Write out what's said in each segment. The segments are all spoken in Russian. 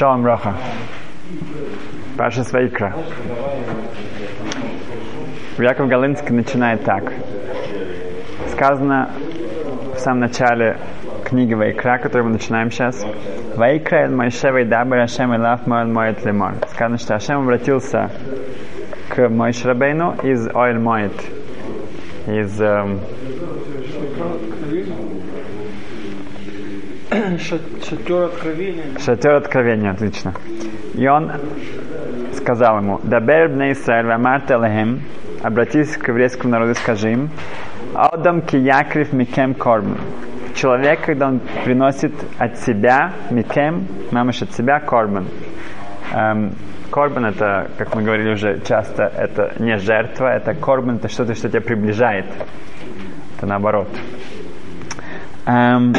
Шалом Роха. Паша Свайкра. Яков Галинский начинает так. Сказано в самом начале книги Вайкра, которую мы начинаем сейчас. Вайкра el Моисhe Вайдабер Ашем Илав Моэль Моэт Лемор. Сказано, что Ашем обратился к Моише Рабейну из Оэль Моэт. Из эм, Шатер откровения. Шатер откровения, отлично. И он сказал ему, Дабер бне Исраэль, вамарте лехем, обратись к еврейскому народу и скажи им, Адам киякрив микем корбан. Человек, когда он приносит от себя, микем, мамыш от себя, корбан. Эм, корбан это, как мы говорили уже часто, это не жертва, это корбан, это что-то, что тебя приближает. Это наоборот. Эм,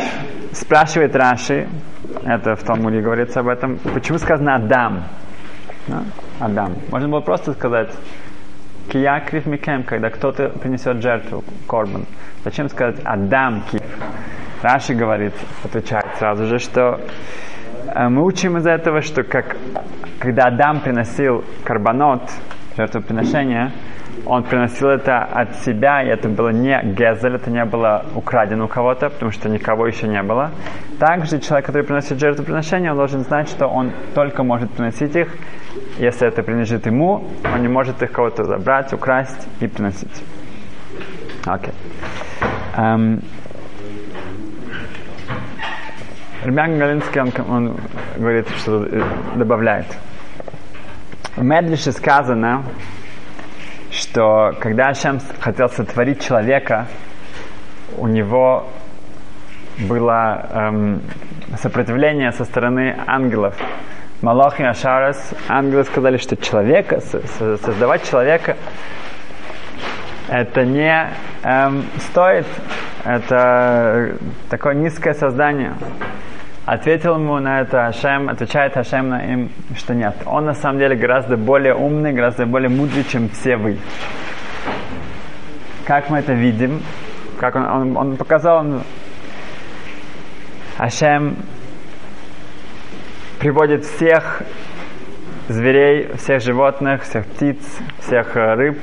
спрашивает Раши, это в Талмуде говорится об этом, почему сказано Адам? Да? Адам. Можно было просто сказать Киякрив Микем, когда кто-то принесет жертву, корбан. Зачем сказать Адам Кив? Раши говорит, отвечает сразу же, что э, мы учим из этого, что как, когда Адам приносил карбонот, жертвоприношение, он приносил это от себя, и это было не гезель, это не было украдено у кого-то, потому что никого еще не было. Также человек, который приносит жертвоприношение, он должен знать, что он только может приносить их, если это принадлежит ему, он не может их кого-то забрать, украсть и приносить. Окей. Okay. Um, Ребян Галинский, он, он говорит, что добавляет. В Медлише сказано, что когда Ашем хотел сотворить человека, у него было эм, сопротивление со стороны ангелов. Малах и Ашарас, ангелы сказали, что человека, создавать человека, это не эм, стоит, это такое низкое создание. Ответил ему на это Ашем, отвечает Ашем на им, что нет. Он на самом деле гораздо более умный, гораздо более мудрый, чем все вы. Как мы это видим? Как он, он, он показал, он, Ашем приводит всех зверей, всех животных, всех птиц, всех рыб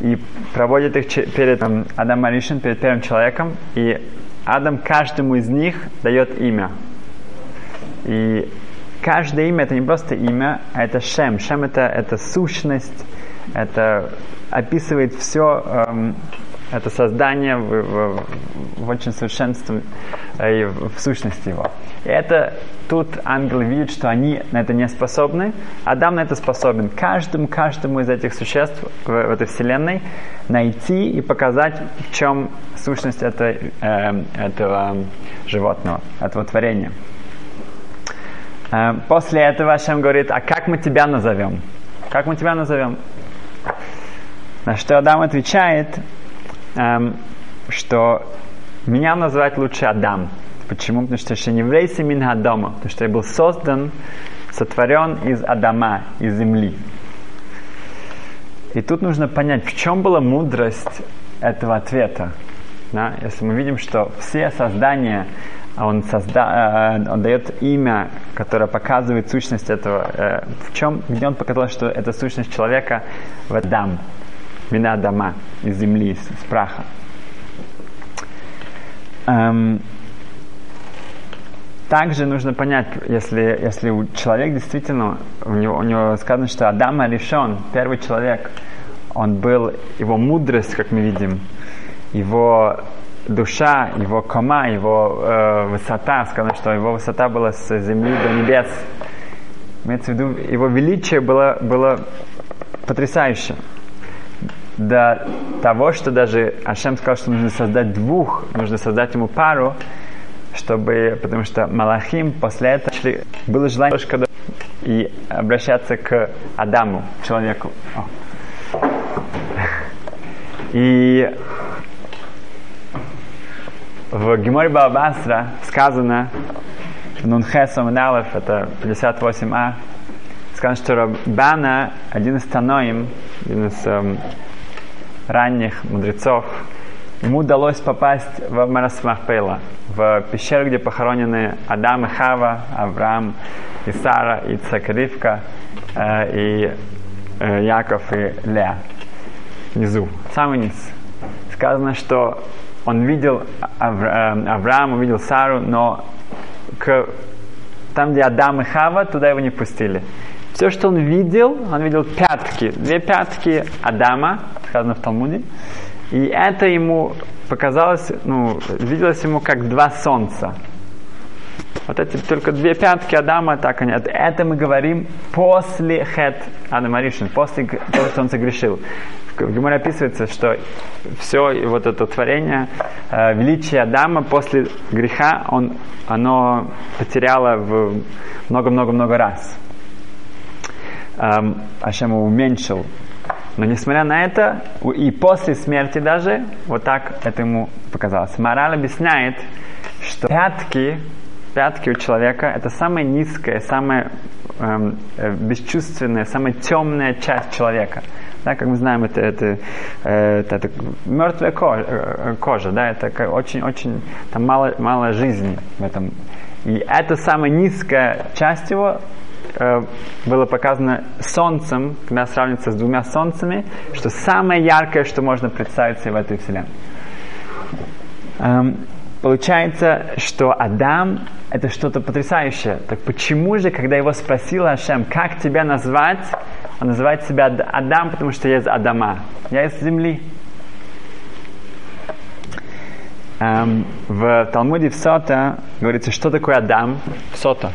и проводит их перед Адам Маришин, перед первым человеком. И Адам каждому из них дает имя. И каждое имя это не просто имя, а это шем. Шем это, это сущность, это описывает все, эм, это создание в, в, в очень совершенстве э, и в, в сущности его. И это тут ангелы видят, что они на это не способны, Адам на это способен. Каждому, каждому из этих существ в, в этой вселенной найти и показать, в чем сущность этой, э, этого животного, этого творения. После этого Ашем говорит, а как мы тебя назовем? Как мы тебя назовем? На что Адам отвечает, что меня называть лучше Адам. Почему? Потому что я не еврейся мин Адама. Потому что я был создан, сотворен из Адама, из земли. И тут нужно понять, в чем была мудрость этого ответа. Да? Если мы видим, что все создания он, созда, э, он дает имя, которое показывает сущность этого. Э, в чем, где он показал, что это сущность человека в Адам, вина дома из земли, из, из праха. Эм, также нужно понять, если, если у человек действительно, у него, у него сказано, что Адам решен, первый человек, он был, его мудрость, как мы видим, его душа, его кома, его э, высота, сказано, что его высота была с земли до небес. Имеется в виду, его величие было, было потрясающе. До того, что даже Ашем сказал, что нужно создать двух, нужно создать ему пару, чтобы, потому что Малахим после этого шли, было желание и обращаться к Адаму, человеку. И в Геморе Бабасра сказано, в Нунхесом Налев, это 58а, сказано, что Рабана, один из Таноим, один из эм, ранних мудрецов, ему удалось попасть в Марасмахпейла, в пещеру, где похоронены Адам и Хава, Авраам и Сара, и Цакривка, э, и э, Яков и Леа. Внизу, самый низ. Сказано, что он видел Авра, э, Авраама, видел Сару, но к, там, где Адам и Хава, туда его не пустили. Все, что он видел, он видел пятки, две пятки Адама, сказано в Талмуде, и это ему показалось, ну, виделось ему как два солнца. Вот эти только две пятки Адама, так они. Это мы говорим после хет Адама Ришин, после того, что он согрешил. В Гиморе описывается, что все вот это творение, э, величие Адама после греха, он, оно потеряло много-много-много раз. Эм, Ашем уменьшил но несмотря на это, и после смерти даже, вот так это ему показалось. Мораль объясняет, что пятки, пятки у человека это самая низкая, самая эм, э, бесчувственная, самая темная часть человека. Да, как мы знаем, это, это, э, это, это мертвая кожа, э, кожа, да, это очень-очень, там мало, мало жизни в этом. И это самая низкая часть его, Э, было показано солнцем, когда сравнивается с двумя солнцами, что самое яркое, что можно представить себе в этой вселенной. Эм, получается, что Адам – это что-то потрясающее. Так почему же, когда его спросил Ашем, как тебя назвать, он называет себя Адам, потому что я из Адама, я из земли. Эм, в Талмуде в Сота говорится, что такое Адам, Сота.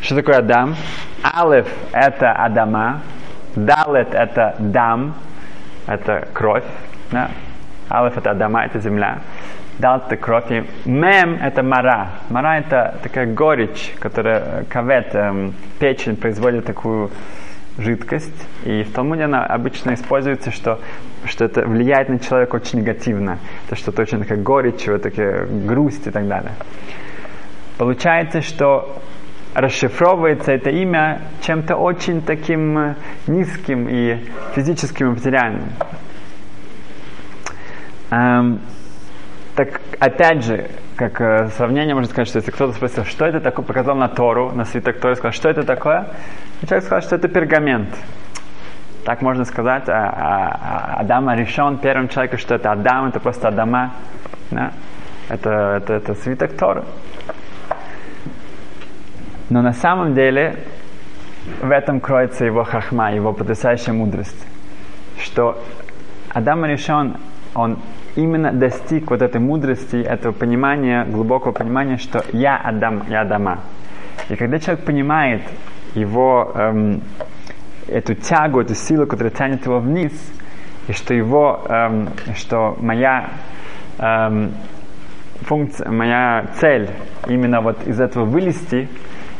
Что такое Адам? Алеф – это Адама, Далет – это Дам, это кровь. Да? Алеф – это Адама, это земля. Далет – это кровь. И Мем – это Мара. Мара – это такая горечь, которая кавет, эм, печень производит такую жидкость. И в Талмуде она обычно используется, что, что это влияет на человека очень негативно. Это что-то очень такая горечь, вот такая грусть и так далее. Получается, что расшифровывается это имя чем-то очень таким э, низким и физическим и материальным. Эм, так опять же, как э, сравнение можно сказать, что если кто-то спросил, что это такое, показал на Тору, на свиток Торы, сказал, что это такое, и человек сказал, что это пергамент. Так можно сказать, а, а, а Адама решен первым человеком, что это Адам, это просто Адама. Да? Это, это, это свиток Торы. Но на самом деле в этом кроется его хахма, его потрясающая мудрость. Что Адам решен, он именно достиг вот этой мудрости, этого понимания, глубокого понимания, что я Адам, я Адама. И когда человек понимает его, эм, эту тягу, эту силу, которая тянет его вниз, и что его, эм, что моя эм, функция, моя цель именно вот из этого вылезти,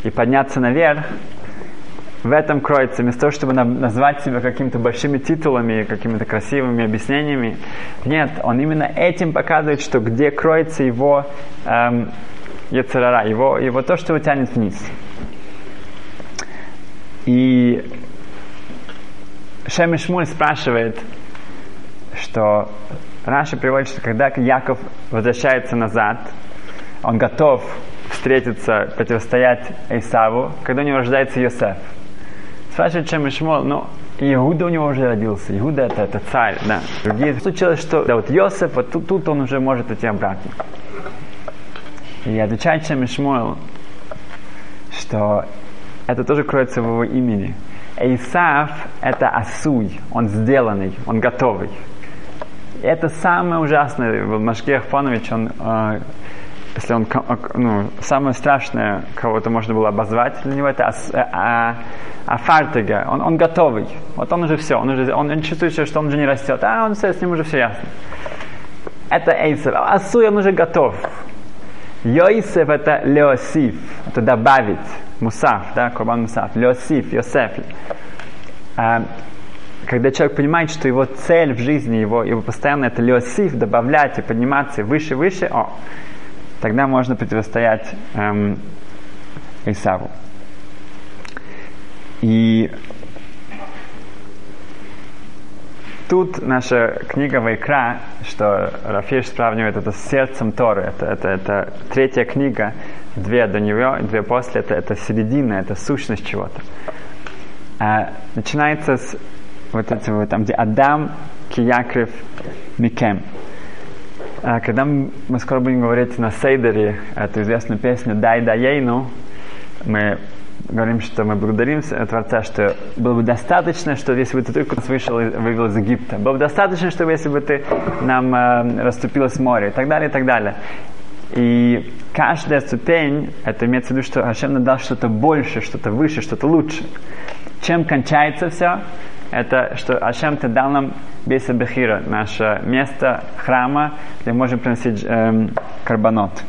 и подняться наверх, в этом кроется, вместо того, чтобы назвать себя какими-то большими титулами, какими-то красивыми объяснениями, нет, он именно этим показывает, что где кроется его эм, Яцерара, его, его то, что его тянет вниз. И Шем Шмуль спрашивает, что Раша приводит, что когда Яков возвращается назад, он готов встретиться, противостоять Исаву, когда у него рождается Йосеф. Спрашивает, чем Ишмол, ну, Иуда у него уже родился. Иуда это, это царь, да. Другие случилось, что да, вот Йосеф, вот тут, тут он уже может идти обратно. И отвечает чем Ишмойл, что это тоже кроется в его имени. Исав – это асуй, он сделанный, он готовый. И это самое ужасное. Машгех Фонович, он э, если он, ну, самое страшное, кого-то можно было обозвать для него, это а, а, Фартега. Он, он готовый. Вот он уже все. Он, уже, он, он чувствует, что он уже не растет. А он все, с ним уже все ясно. Это Эйсер. А Асуй, он уже готов. Йосеф это Леосиф. Это добавить. Мусаф, да, Курбан Мусаф. Леосиф, Йосеф. А, когда человек понимает, что его цель в жизни, его, его постоянно это Леосиф, добавлять и подниматься выше, выше, о, тогда можно противостоять эм, Исаву. И тут наша книга Вайкра, что Рафиш сравнивает это с сердцем Торы. Это, это, это третья книга, две до нее, две после. Это, это середина, это сущность чего-то. А, начинается с вот этого, там, где Адам, Киякрив, Микем. А, когда мы, скоро будем говорить на Сейдере эту известную песню «Дай да ейну», мы говорим, что мы благодарим Творца, что было бы достаточно, что если бы ты только нас вышел, вывел из Египта, было бы достаточно, чтобы если бы ты нам э, расступилось море и так далее, и так далее. И каждая ступень, это имеется в виду, что Хашем нам дал что-то больше, что-то выше, что-то лучше. Чем кончается все? Это что Ашем ты дал нам Бейса Бехира, наше место храма, где мы можем приносить эм, карбонот.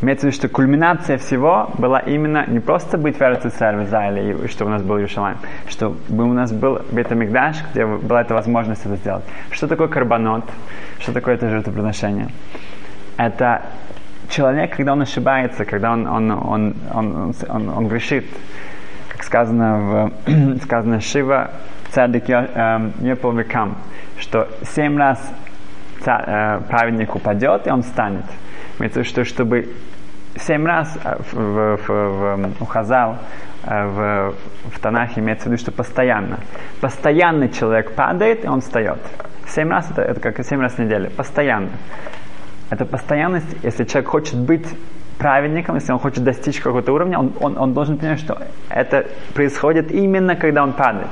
Имеется в виду, что кульминация всего была именно не просто быть в Эрцисар, в Израиле, и что у нас был Иерусалим, что у нас был Бетамикдаш, где была эта возможность это сделать. Что такое карбонот? Что такое это жертвоприношение? Это человек, когда он ошибается, когда он, он, он, он, он, он грешит, как сказано в сказано Шива, цадик эм, не по векам, что семь раз э, праведник упадет, и он встанет. Имеется что чтобы семь раз э, в, в, в, в, у Хазал э, в, в Танахе имеется в виду, что постоянно. Постоянный человек падает, и он встает. Семь раз это, это как семь раз в неделю. Постоянно. Это постоянность, если человек хочет быть праведником, если он хочет достичь какого-то уровня, он, он, он должен понять, что это происходит именно когда он падает.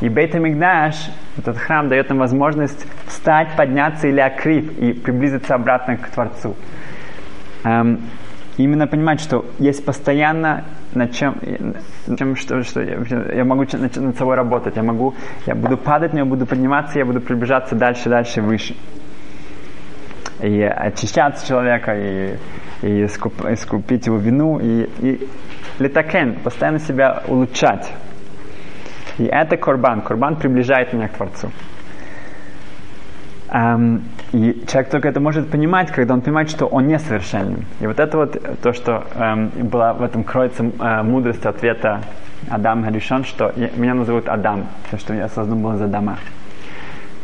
И Бейт Мигдаш, этот храм, дает нам возможность встать, подняться или акрив и приблизиться обратно к Творцу. Эм, именно понимать, что есть постоянно над чем, чем что, что я, я могу над, над собой работать, я могу, я буду падать, но я буду подниматься, я буду приближаться дальше, дальше, выше. И очищаться человека, и, и искуп, искупить его вину, и, и литакен, постоянно себя улучшать. И это корбан. Корбан приближает меня к Творцу. Um, и человек только это может понимать, когда он понимает, что он несовершенен. И вот это вот то, что um, было в этом кроется uh, мудрость ответа Адам Харишон, что я, меня назовут Адам, потому что я создан был за Адама.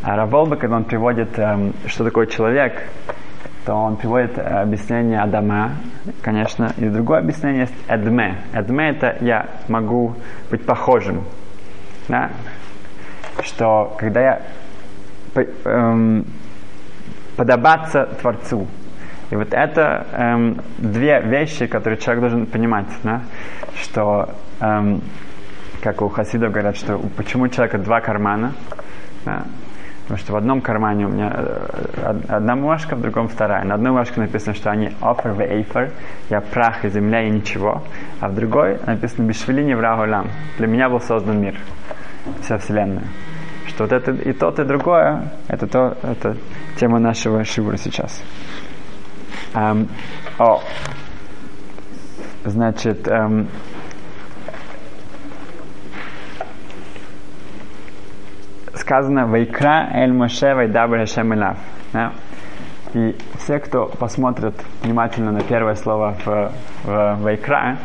А Раволба, когда он приводит, um, что такое человек, то он приводит объяснение Адама, конечно, и другое объяснение есть Эдме. Эдме это я могу быть похожим да, что когда я эм, подобаться Творцу. И вот это эм, две вещи, которые человек должен понимать, да, что, эм, как у хасидов говорят, что почему у человека два кармана, да, Потому что в одном кармане у меня э, одна бумажка, в другом вторая. На одной бумажке написано, что они offer в эйфер, я прах и земля и ничего. А в другой написано бишвелини врагулям. Для меня был создан мир вся Вселенная. Что вот это и то, и другое, это то, это тема нашего шивура сейчас. Um, о, значит, um, сказано «Вайкра эль Моше вайдабр Хашем Илав». Да? И все, кто посмотрит внимательно на первое слово в, в Вайкра,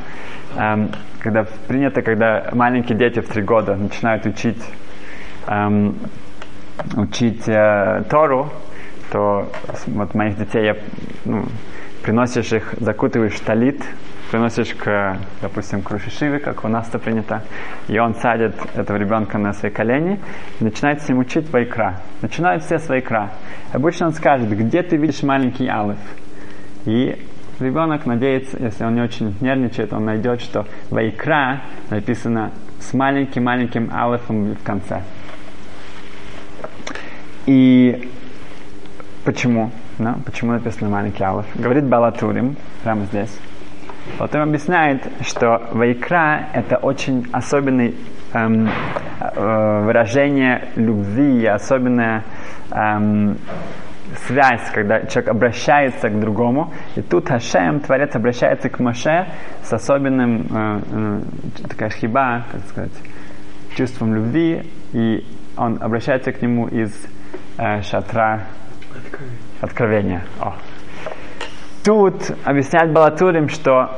эм, когда принято, когда маленькие дети в три года начинают учить, эм, учить э, Тору, то вот моих детей я ну, приносишь их, закутываешь в талит, приносишь к, допустим, к Рушишиве, как у нас это принято, и он садит этого ребенка на свои колени и начинает с ним учить вайкра. Начинают все с вайкра. Обычно он скажет, где ты видишь маленький алиф? И ребенок надеется, если он не очень нервничает, он найдет, что Вайкра написано с маленьким-маленьким алифом в конце. И почему? Да? Почему написано маленький алиф? Говорит Балатурим, прямо здесь. Потом объясняет, что Вайкра это очень особенный эм, э, выражение любви, особенное эм, связь, когда человек обращается к другому. И тут Хашем, Творец, обращается к Моше с особенным, э, э, такая хиба, как сказать, чувством любви, и он обращается к нему из э, шатра откровения. О. Тут объясняет Балатурим, что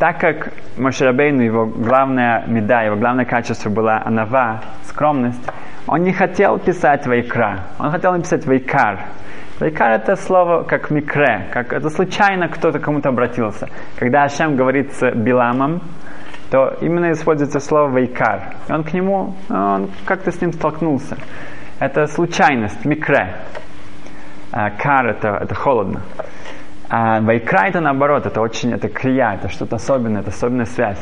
так как Мошерабейну, его главная меда, его главное качество была анава, скромность, он не хотел писать вайкра, он хотел написать вайкар. Вайкар это слово как микре, как это случайно кто-то кому-то обратился. Когда Ашем говорит с Биламом, то именно используется слово вайкар. И он к нему, он как-то с ним столкнулся. Это случайность, микре. А кар это, это холодно. А вайкра это наоборот, это очень, это крия, это что-то особенное, это особенная связь.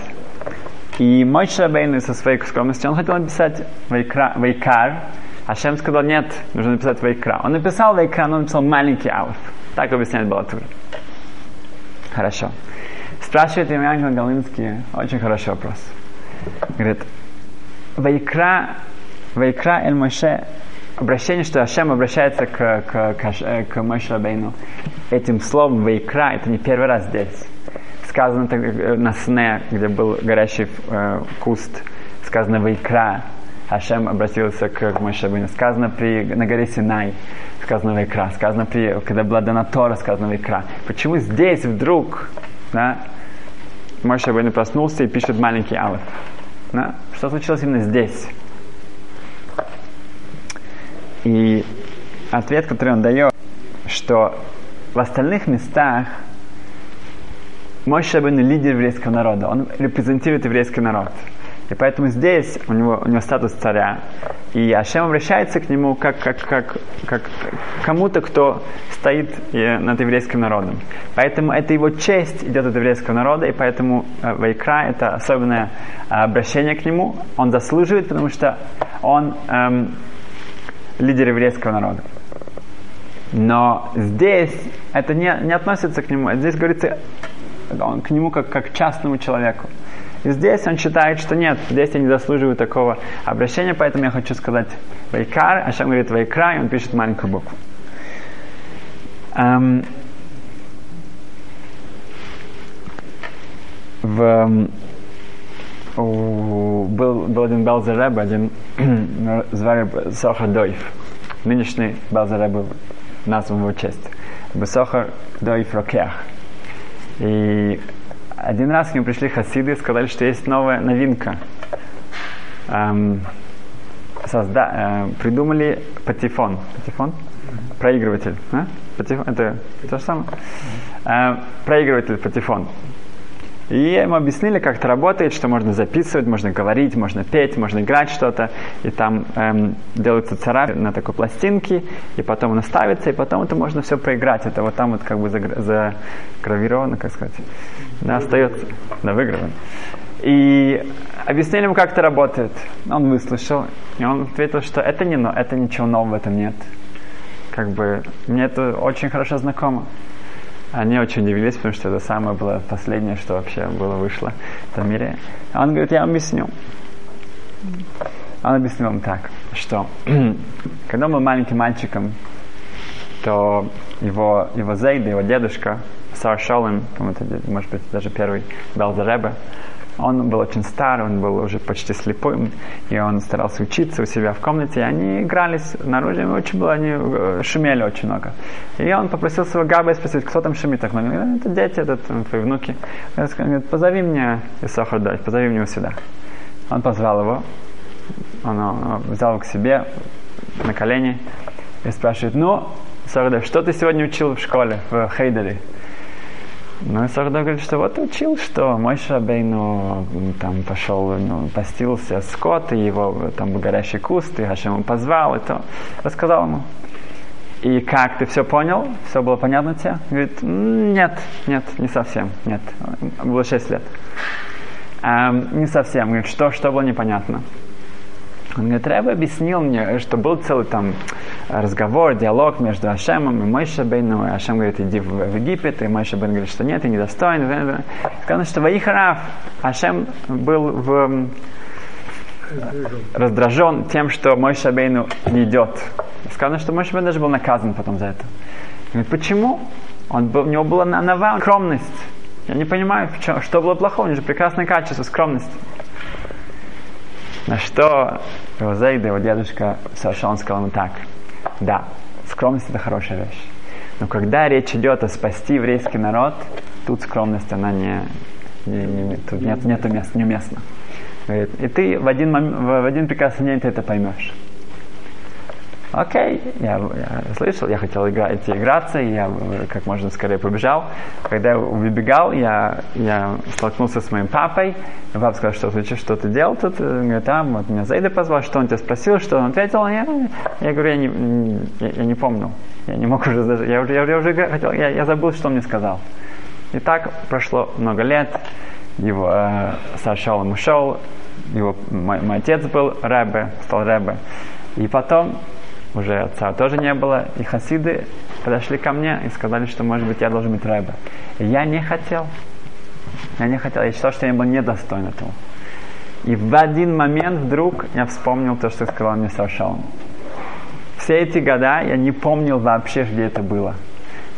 И мой Шабейн со своей скромностью, он хотел написать вайкра, вайкар, а Шем сказал, нет, нужно написать вайкра. Он написал вайкра, но он написал маленький алф. Так объясняет Балатур. Хорошо. Спрашивает Ильян Галинский, очень хороший вопрос. Говорит, вайкра, вайкра эль Моше обращение, что Ашем обращается к, к, к, к Моше Рабейну этим словом «вейкра», это не первый раз здесь. Сказано так, э, на сне, где был горящий э, куст, сказано «вейкра», Ашем обратился к, к Рабейну. Сказано при, на горе Синай, сказано «вейкра», сказано при, когда была дана Тора, сказано «вейкра». Почему здесь вдруг да, Рабейну проснулся и пишет маленький алф? Да? Что случилось именно здесь? И ответ, который он дает, что в остальных местах мой Шабин лидер еврейского народа, он репрезентирует еврейский народ. И поэтому здесь у него, у него статус царя. И Ашем обращается к нему как, как, как, как кому-то, кто стоит э, над еврейским народом. Поэтому это его честь идет от еврейского народа, и поэтому э, Вайкра это особенное э, обращение к нему. Он заслуживает, потому что он эм, лидер еврейского народа. Но здесь это не, не относится к нему. Здесь говорится он, к нему как, как к частному человеку. И здесь он считает, что нет, здесь я не заслуживаю такого обращения, поэтому я хочу сказать Вайкар, а Шам говорит Вайкра, и он пишет маленькую букву. Эм, в, у, был, был один Белзереб, один звали Сохар Дойф. Нынешний Белзереб назван в его честь. Бесохар Дойф Рокех. И один раз к нему пришли хасиды и сказали, что есть новая новинка. Эм, созда, э, придумали патефон. Патефон? Проигрыватель. А? Патефон, это то же самое? Э, проигрыватель патефон. И ему объяснили, как это работает, что можно записывать, можно говорить, можно петь, можно играть что-то. И там эм, делаются царапины на такой пластинке, и потом она ставится, и потом это можно все проиграть. Это вот там вот как бы загравировано, как сказать. Да, остается, да, выигрывано. И объяснили ему, как это работает. Он выслушал, и он ответил, что это не но, это ничего нового в этом нет. Как бы мне это очень хорошо знакомо. Они очень удивились, потому что это самое было последнее, что вообще было вышло в этом мире. Он говорит, я вам объясню. Он объяснил им так, что когда он был маленьким мальчиком, то его, его Зейда, его дедушка, Сар Шолем, может быть, даже первый Белзаребе, он был очень старый, он был уже почти слепым, и он старался учиться у себя в комнате, и они игрались снаружи, очень было, они э, шумели очень много. И он попросил своего Габа спросить, кто там шумит так много. «Э, это дети, это твои внуки. Он говорит, позови мне Исахар дочь, позови мне его сюда. Он позвал его, он, взял его к себе на колени и спрашивает, ну, Сахар что ты сегодня учил в школе, в Хейдере? Ну, и Сахда говорит, что вот учил, что мой Шабейну там пошел, ну, постился скот, и его там был горящий куст, и Хашем ему позвал, и то рассказал ему. И как, ты все понял? Все было понятно тебе? Говорит, нет, нет, не совсем, нет. Было 6 лет. Эм, не совсем. Говорит, что, что было непонятно? Он говорит, Рэбе объяснил мне, что был целый там разговор, диалог между Ашемом и Мойша Бейном. И Ашем говорит, иди в, Египет, и Мойша Бейн говорит, что нет, ты недостоин. Сказано, что Ваихараф Ашем был в, раздражен тем, что Мойша Бейну не идет. Сказано, что Мойша Бейн даже был наказан потом за это. Говорит, почему? Он был, у него была нова скромность. Я не понимаю, что было плохого, у него же прекрасное качество, скромность. На что Розейда, его дедушка, совершенно сказал ему так. Да, скромность это хорошая вещь. Но когда речь идет о спасти еврейский народ, тут скромность, она не, не, не, тут нет, нету мест, неуместно. Говорит, и ты в один, в один прекрасный день ты это поймешь. Окей, я, я слышал, я хотел играть, играться, и я как можно скорее побежал. Когда я выбегал, я, я столкнулся с моим папой. Папа сказал, что ты, что ты делал тут? Он говорит, а, вот меня Зайда позвал, что он тебя спросил, что он ответил. Я, я говорю, я не, я, я не помню. Я не мог уже даже, я, я, я уже хотел, я, я забыл, что он мне сказал. И так прошло много лет. Его э, сошел, ушел. Его, мой, мой отец был Рэбе, стал Рэбе. И потом уже отца тоже не было, и хасиды подошли ко мне и сказали, что, может быть, я должен быть рэбе. И я не хотел. Я не хотел, я считал, что я был недостоин этого. И в один момент вдруг я вспомнил то, что сказал мне Сашон. Все эти года я не помнил вообще, где это было.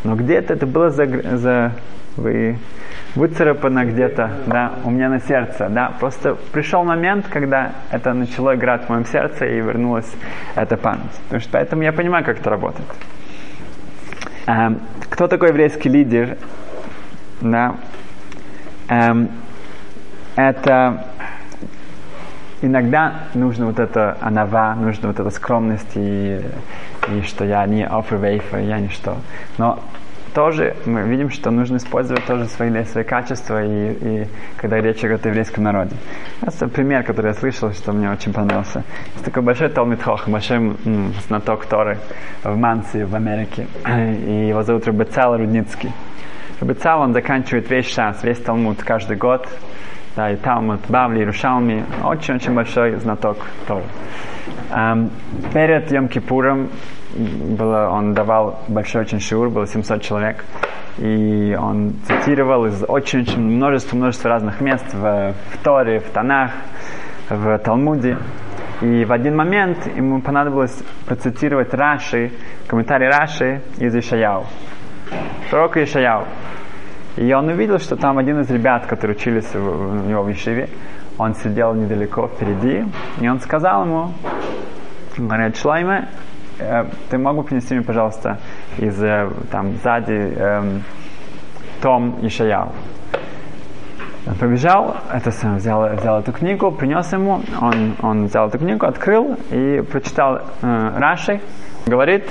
Но где-то это было за, за вы выцарапано где-то, да, у меня на сердце, да. Просто пришел момент, когда это начало играть в моем сердце и вернулась эта память. Потому что поэтому я понимаю, как это работает. Эм, кто такой еврейский лидер? Да. Эм, это иногда нужно вот это анава, нужно вот эта скромность и, и что я не офервейфа, я не что. Но тоже мы видим, что нужно использовать тоже свои, свои качества, и, и когда речь идет о еврейском народе. Это пример, который я слышал, что мне очень понравился. Есть такой большой Талмит Хох, большой м, знаток Торы в Манси, в Америке, и его зовут Рубецал Рудницкий. Рубецал, он заканчивает весь шанс, весь Талмуд каждый год, да, и Талмуд, Бавли, Рушалми, очень-очень большой знаток Торы. Um, перед Йом-Кипуром было, он давал большой очень шиур, было 700 человек, и он цитировал из очень-очень множества, множества разных мест в, в Торе, в Танах, в Талмуде. И в один момент ему понадобилось процитировать Раши, комментарий Раши из Ишаяу. Пророка Ишаяу. И он увидел, что там один из ребят, которые учились у него в Ишиве, он сидел недалеко впереди, и он сказал ему, говорит, Шлайме, Э, ты мог бы принести мне, пожалуйста, из э, там сзади эм, том Ишаяу. Он побежал, это сам взял, взял эту книгу, принес ему, он, он взял эту книгу, открыл и прочитал э, Раши, говорит,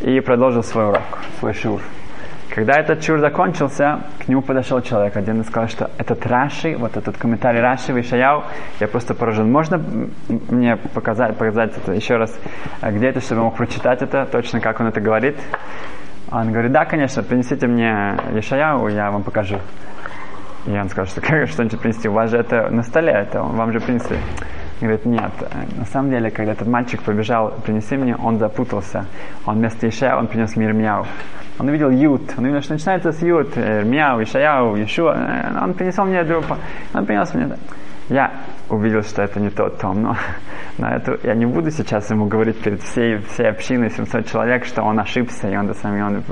и продолжил свой урок, свой шур. Когда этот чур закончился, к нему подошел человек один и сказал, что этот Раши, вот этот комментарий Раши в Ишаяу, я просто поражен. Можно мне показать, показать это еще раз, а где это, чтобы я мог прочитать это, точно как он это говорит? Он говорит, да, конечно, принесите мне Ишаяу, я вам покажу. И он сказал, что как что-нибудь принести? У вас же это на столе, это вам же принесли. Говорит, нет, на самом деле, когда этот мальчик побежал, принеси мне, он запутался. Он вместо Ишая, он принес мир мяу. Он увидел Ют, он увидел, что начинается с Ют, э, Мяу, Ишаяу, Ишуа. Э, он принес мне, он принес мне. Я увидел, что это не тот том, но на это я не буду сейчас ему говорить перед всей, всей общиной 700 человек, что он ошибся, и он до сами он...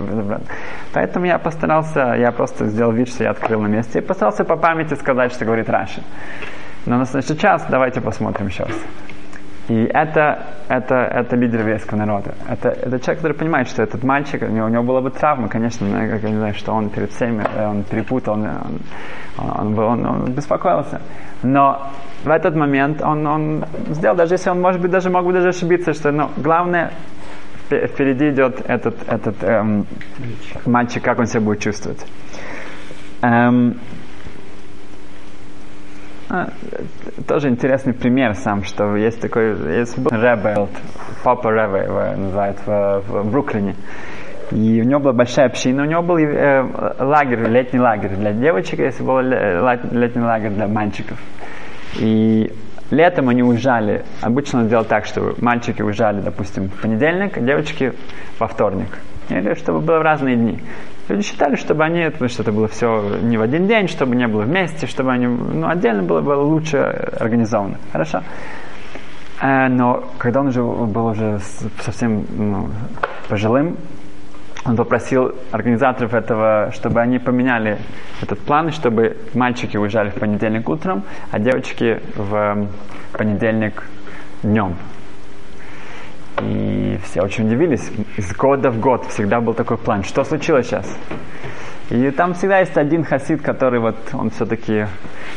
Поэтому я постарался, я просто сделал вид, что я открыл на месте, и постарался по памяти сказать, что говорит Раши. Но на сейчас давайте посмотрим раз. И это, это, это лидер еврейского народа. Это, это человек, который понимает, что этот мальчик, у него, у него была бы травма, конечно, но я, не знаю, что он перед всеми, э, он перепутал, он, он, он, он беспокоился. Но в этот момент он, он сделал, даже если он, может быть, даже мог бы даже ошибиться, что ну, главное, впереди идет этот, этот эм, мальчик, как он себя будет чувствовать. Эм, а, тоже интересный пример сам, что есть такой, есть Рэбе, папа Рэбе его называют в, в Бруклине. И у него была большая община, у него был э, лагерь, летний лагерь для девочек, если был летний лагерь для мальчиков. И летом они уезжали, обычно он делал так, что мальчики уезжали, допустим, в понедельник, а девочки во вторник. Или чтобы было в разные дни. Люди считали, чтобы они, потому что это было все не в один день, чтобы не было вместе, чтобы они, ну, отдельно было, было лучше организовано. Хорошо. Э, но когда он уже был уже совсем ну, пожилым, он попросил организаторов этого, чтобы они поменяли этот план, чтобы мальчики уезжали в понедельник утром, а девочки в понедельник днем. И все очень удивились. Из года в год всегда был такой план. Что случилось сейчас? И там всегда есть один хасид, который вот, он все-таки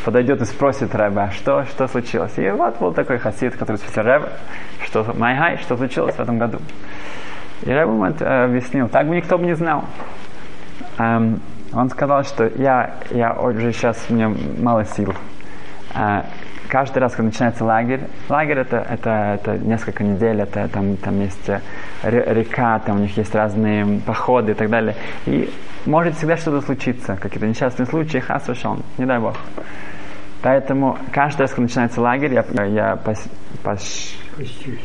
подойдет и спросит Рэба, «А что, что случилось. И вот был такой хасид, который спросил Рэба, что, Майхай, что случилось в этом году. И Рэба ему объяснил, так бы никто бы не знал. Um, он сказал, что я, я уже сейчас, у меня мало сил. Uh, каждый раз, когда начинается лагерь, лагерь это, это, это несколько недель, это там, там есть э, река, там у них есть разные походы и так далее. И может всегда что-то случиться, какие-то несчастные случаи, хас не дай бог. Поэтому каждый раз, когда начинается лагерь, я, я пос, пос,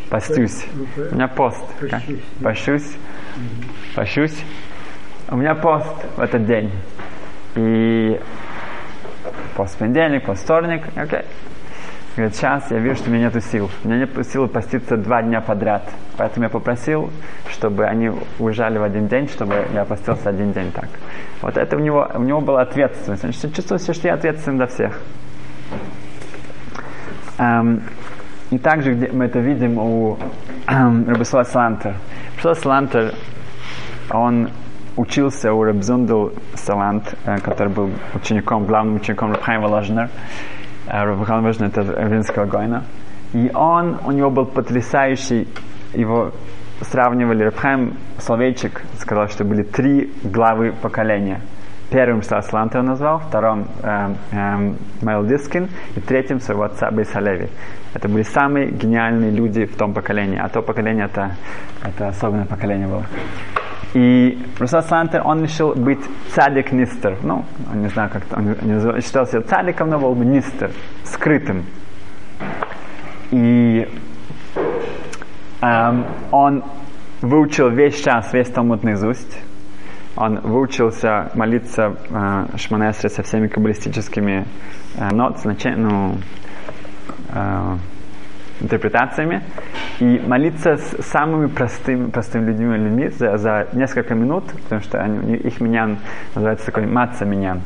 постюсь. У меня пост. Пощусь. Пощусь. У меня пост в этот день. И пост понедельник, пост вторник, окей. Okay. Говорит, сейчас я вижу, что у меня нет сил. У меня нет сил поститься два дня подряд. Поэтому я попросил, чтобы они уезжали в один день, чтобы я постился один день так. Вот это у него, у него была ответственность. Он чувствовал себя, что я ответственен за всех. Эм, и также где мы это видим у эм, Рабисуа Салантер. Рабисуа Салантер, он учился у Рабзундл Салант, э, который был учеником, главным учеником Рабхайма Ложнер. Рабхан Важна это Винского Гойна. И он, у него был потрясающий, его сравнивали, Рабхайм Соловейчик сказал, что были три главы поколения. Первым Сланта он назвал, вторым эм, эм, Майл Дискин и третьим своего отца Бейсалеви. Это были самые гениальные люди в том поколении, а то поколение это, это особенное поколение было. И Русал Слантер, он решил быть цадик нистер. Ну, он не знаю, как он не считал себя цадиком, но был бы нистер, скрытым. И эм, он выучил весь час, весь Талмуд наизусть. Он выучился молиться э, Шманесре со всеми каббалистическими э, нот, значения, ну, э, интерпретациями и молиться с самыми простыми, простыми людьми, людьми за, за несколько минут, потому что они, их минян называется такой маца минян.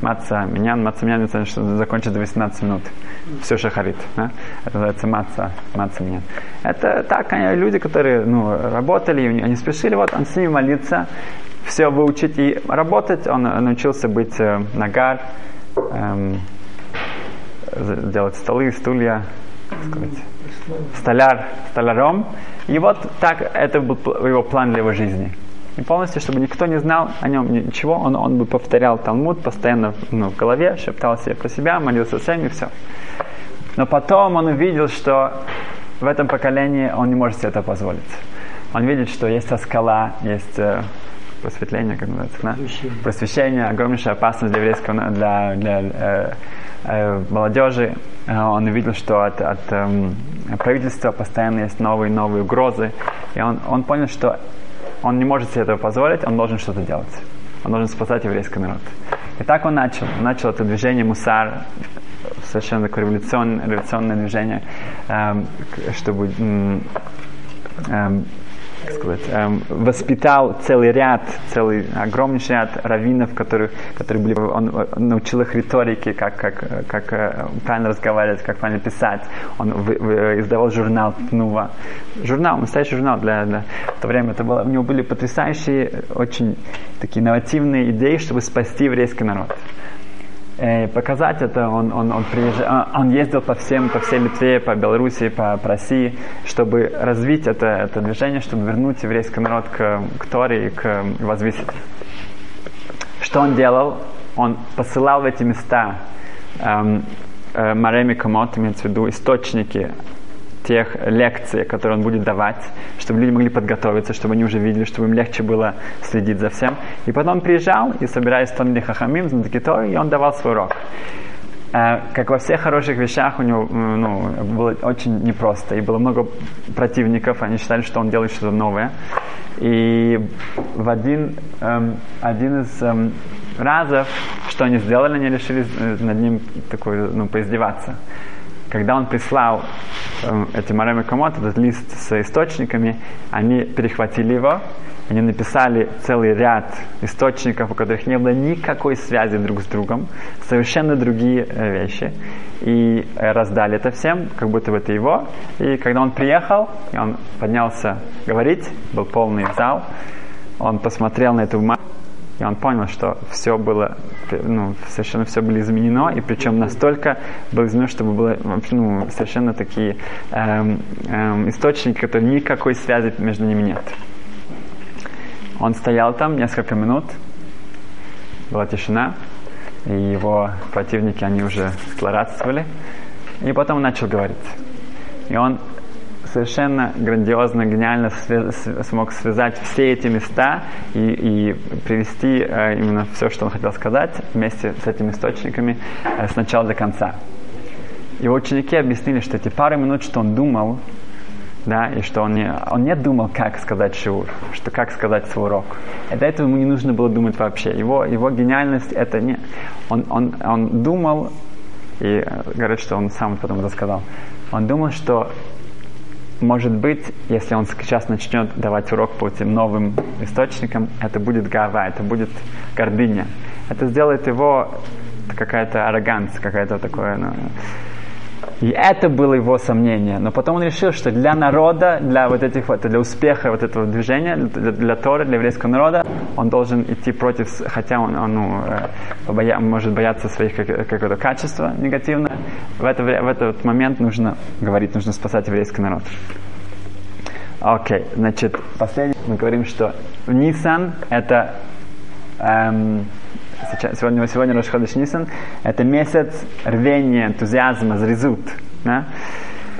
Маца минян, маца минян, это что закончится за 18 минут. Все шахарит. Да? Это называется маца, маца минян. Это так, они, люди, которые ну, работали, они спешили, вот он с ними молиться, все выучить и работать. Он научился быть э, нагар, эм, делать столы, стулья, сказать, столяр, столяром. И вот так это был его план для его жизни. И полностью, чтобы никто не знал о нем ничего, он, он бы повторял Талмуд постоянно ну, в голове, шептал себе про себя, молился всем и все. Но потом он увидел, что в этом поколении он не может себе это позволить. Он видит, что есть скала, есть э, просветление, как называется, да? просвещение, огромнейшая опасность для еврейского, для, для э, э, молодежи. Э, он увидел, что от, от э, правительства постоянно есть новые новые угрозы. И он, он понял, что он не может себе этого позволить, он должен что-то делать. Он должен спасать еврейский народ. И так он начал. Он начал это движение Мусар, совершенно такое революционное, революционное движение, э, чтобы э, как сказать, эм, воспитал целый ряд, целый огромнейший ряд раввинов, которые, которые были, он, научил их риторике, как, как, как э, правильно разговаривать, как правильно писать. Он в, в, издавал журнал Тнува. Журнал, настоящий журнал для, для в то время. Это было, у него были потрясающие, очень такие инновативные идеи, чтобы спасти еврейский народ э, показать это, он, он, он, приезжал, а, он ездил по всем, по всей Литве, по Белоруссии, по, по России, чтобы развить это, это движение, чтобы вернуть еврейский народ к, к Торе и к возвысить. Что он делал? Он посылал в эти места эм, э, Мареми Комот, имеется в виду источники тех лекций, которые он будет давать, чтобы люди могли подготовиться, чтобы они уже видели, чтобы им легче было следить за всем. И потом он приезжал и, собираясь в Талмиде Хахамим, и он давал свой урок. Э, как во всех хороших вещах у него ну, было очень непросто. И было много противников, они считали, что он делает что-то новое. И в один, эм, один из эм, разов, что они сделали, они решили э, над ним такой, ну, поиздеваться когда он прислал э, эти Марами Комот, этот лист с источниками, они перехватили его, они написали целый ряд источников, у которых не было никакой связи друг с другом, совершенно другие э, вещи, и э, раздали это всем, как будто бы это его. И когда он приехал, он поднялся говорить, был полный зал, он посмотрел на эту бумагу, и он понял, что все было, ну, совершенно все было изменено, и причем настолько было изменено, чтобы было ну, совершенно такие эм, эм, источники, которые никакой связи между ними нет. Он стоял там несколько минут, была тишина, и его противники, они уже злорадствовали, и потом он начал говорить. И он совершенно грандиозно, гениально смог связать все эти места и, и привести э, именно все, что он хотел сказать, вместе с этими источниками э, с начала до конца. Его ученики объяснили, что эти пару минут, что он думал, да, и что он не, он не думал, как сказать шиур, что как сказать свой урок. И до этого ему не нужно было думать вообще. Его, его гениальность это не... Он, он, он думал, и э, говорит, что он сам потом рассказал, он думал, что может быть, если он сейчас начнет давать урок по этим новым источникам, это будет гава, это будет гордыня. Это сделает его какая-то арроганция, какая-то такое, ну, и это было его сомнение. Но потом он решил, что для народа, для вот этих вот, для успеха вот этого движения, для, для Торы, для еврейского народа, он должен идти против, хотя он, он ну, э, побоя, может бояться своих какого-то качества негативно, в, это, в этот момент нужно говорить, нужно спасать еврейский народ. Окей, okay, значит, последнее мы говорим, что Нисан это эм, сегодня, сегодня Рошходыш Нисан, это месяц рвения, энтузиазма, зрезут. Да?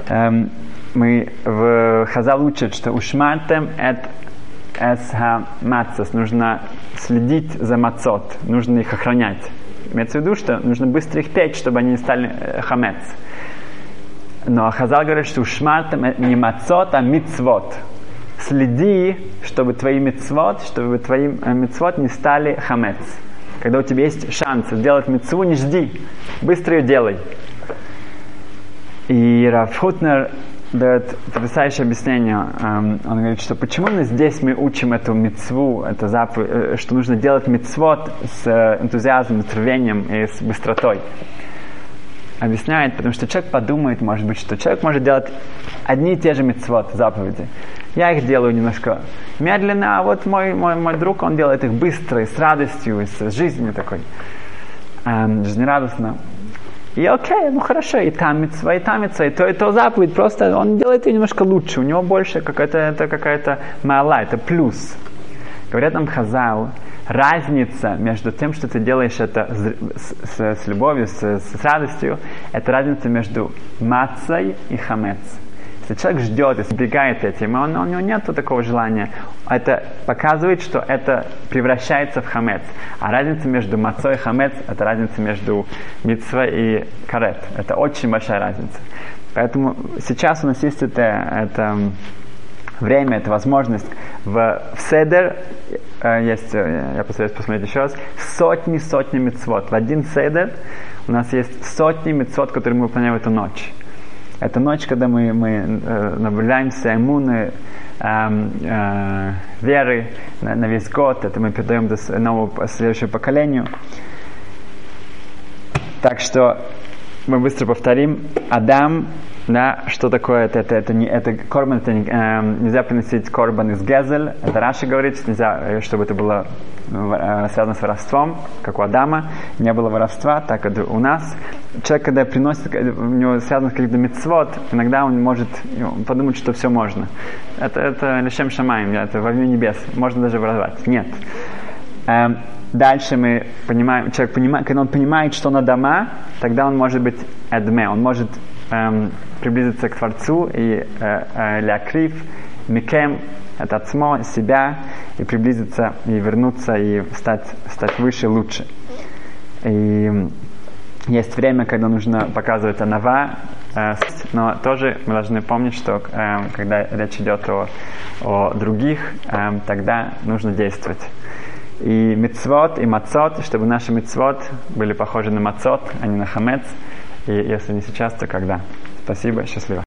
Эм, мы в Хазал учат, что ушмартем это эсха мацас, нужно следить за мацот, нужно их охранять. Имеется в виду, что нужно быстро их печь, чтобы они не стали э, хамец. Но Хазал говорит, что ушмартем не мацот, а мицвот. Следи, чтобы твои мицвот, чтобы твои э, мицвот не стали хамец. Когда у тебя есть шанс сделать мецву, не жди, быстро ее делай. И Раф Хутнер дает потрясающее объяснение. Он говорит, что почему мы здесь мы учим эту мецву, это заповедь, э, что нужно делать мецвод с э, энтузиазмом, с рвением и с быстротой. Объясняет, потому что человек подумает, может быть, что человек может делать одни и те же мецвод, заповеди. Я их делаю немножко медленно, а вот мой, мой, мой друг, он делает их быстро, и с радостью, и с жизнью такой, эм, жизнерадостно. И окей, ну хорошо, и там митцва, и там митцва, и то, и то заповедь, просто он делает ее немножко лучше, у него больше какая-то, это какая-то мала, это плюс. Говорят нам Хазал, разница между тем, что ты делаешь это с, с, с любовью, с, с радостью, это разница между мацей и хамец. Если человек ждет избегает этим, он, у него нет такого желания, это показывает, что это превращается в хамец. А разница между мацой и хамец – это разница между митцва и карет. Это очень большая разница. Поэтому сейчас у нас есть это, это время, это возможность в, в Седер, есть, э, я посоветую посмотреть еще раз, сотни-сотни мецвод. В один Седер у нас есть сотни мецвод, которые мы выполняем эту ночь. Это ночь, когда мы, мы э, наблюдаемся иммуны, э, э, веры на, на весь год. Это мы передаем до нового следующему поколению. Так что мы быстро повторим. Адам, да, что такое это? Это, это, не, это корбан, это не, э, нельзя приносить корбан из гезель. Это Раши говорит, нельзя, э, чтобы это было э, связано с воровством, как у Адама. Не было воровства, так как у нас человек, когда приносит, у него связано с каким-то мецвод, иногда он может подумать, что все можно. Это, это лишем шамаем, это во имя небес. Можно даже воровать. Нет. Эм, дальше мы понимаем, человек понимает, когда он понимает, что на дома, тогда он может быть эдме, он может эм, приблизиться к Творцу и э, э, лякрив, микем, это отсмо, себя, и приблизиться, и вернуться, и стать, стать выше, лучше. И есть время, когда нужно показывать анава, э, но тоже мы должны помнить, что э, когда речь идет о, о других, э, тогда нужно действовать. И мицвод, и мацот, чтобы наши мицвод были похожи на мацот, а не на хамец. И если не сейчас, то когда. Спасибо, счастливо.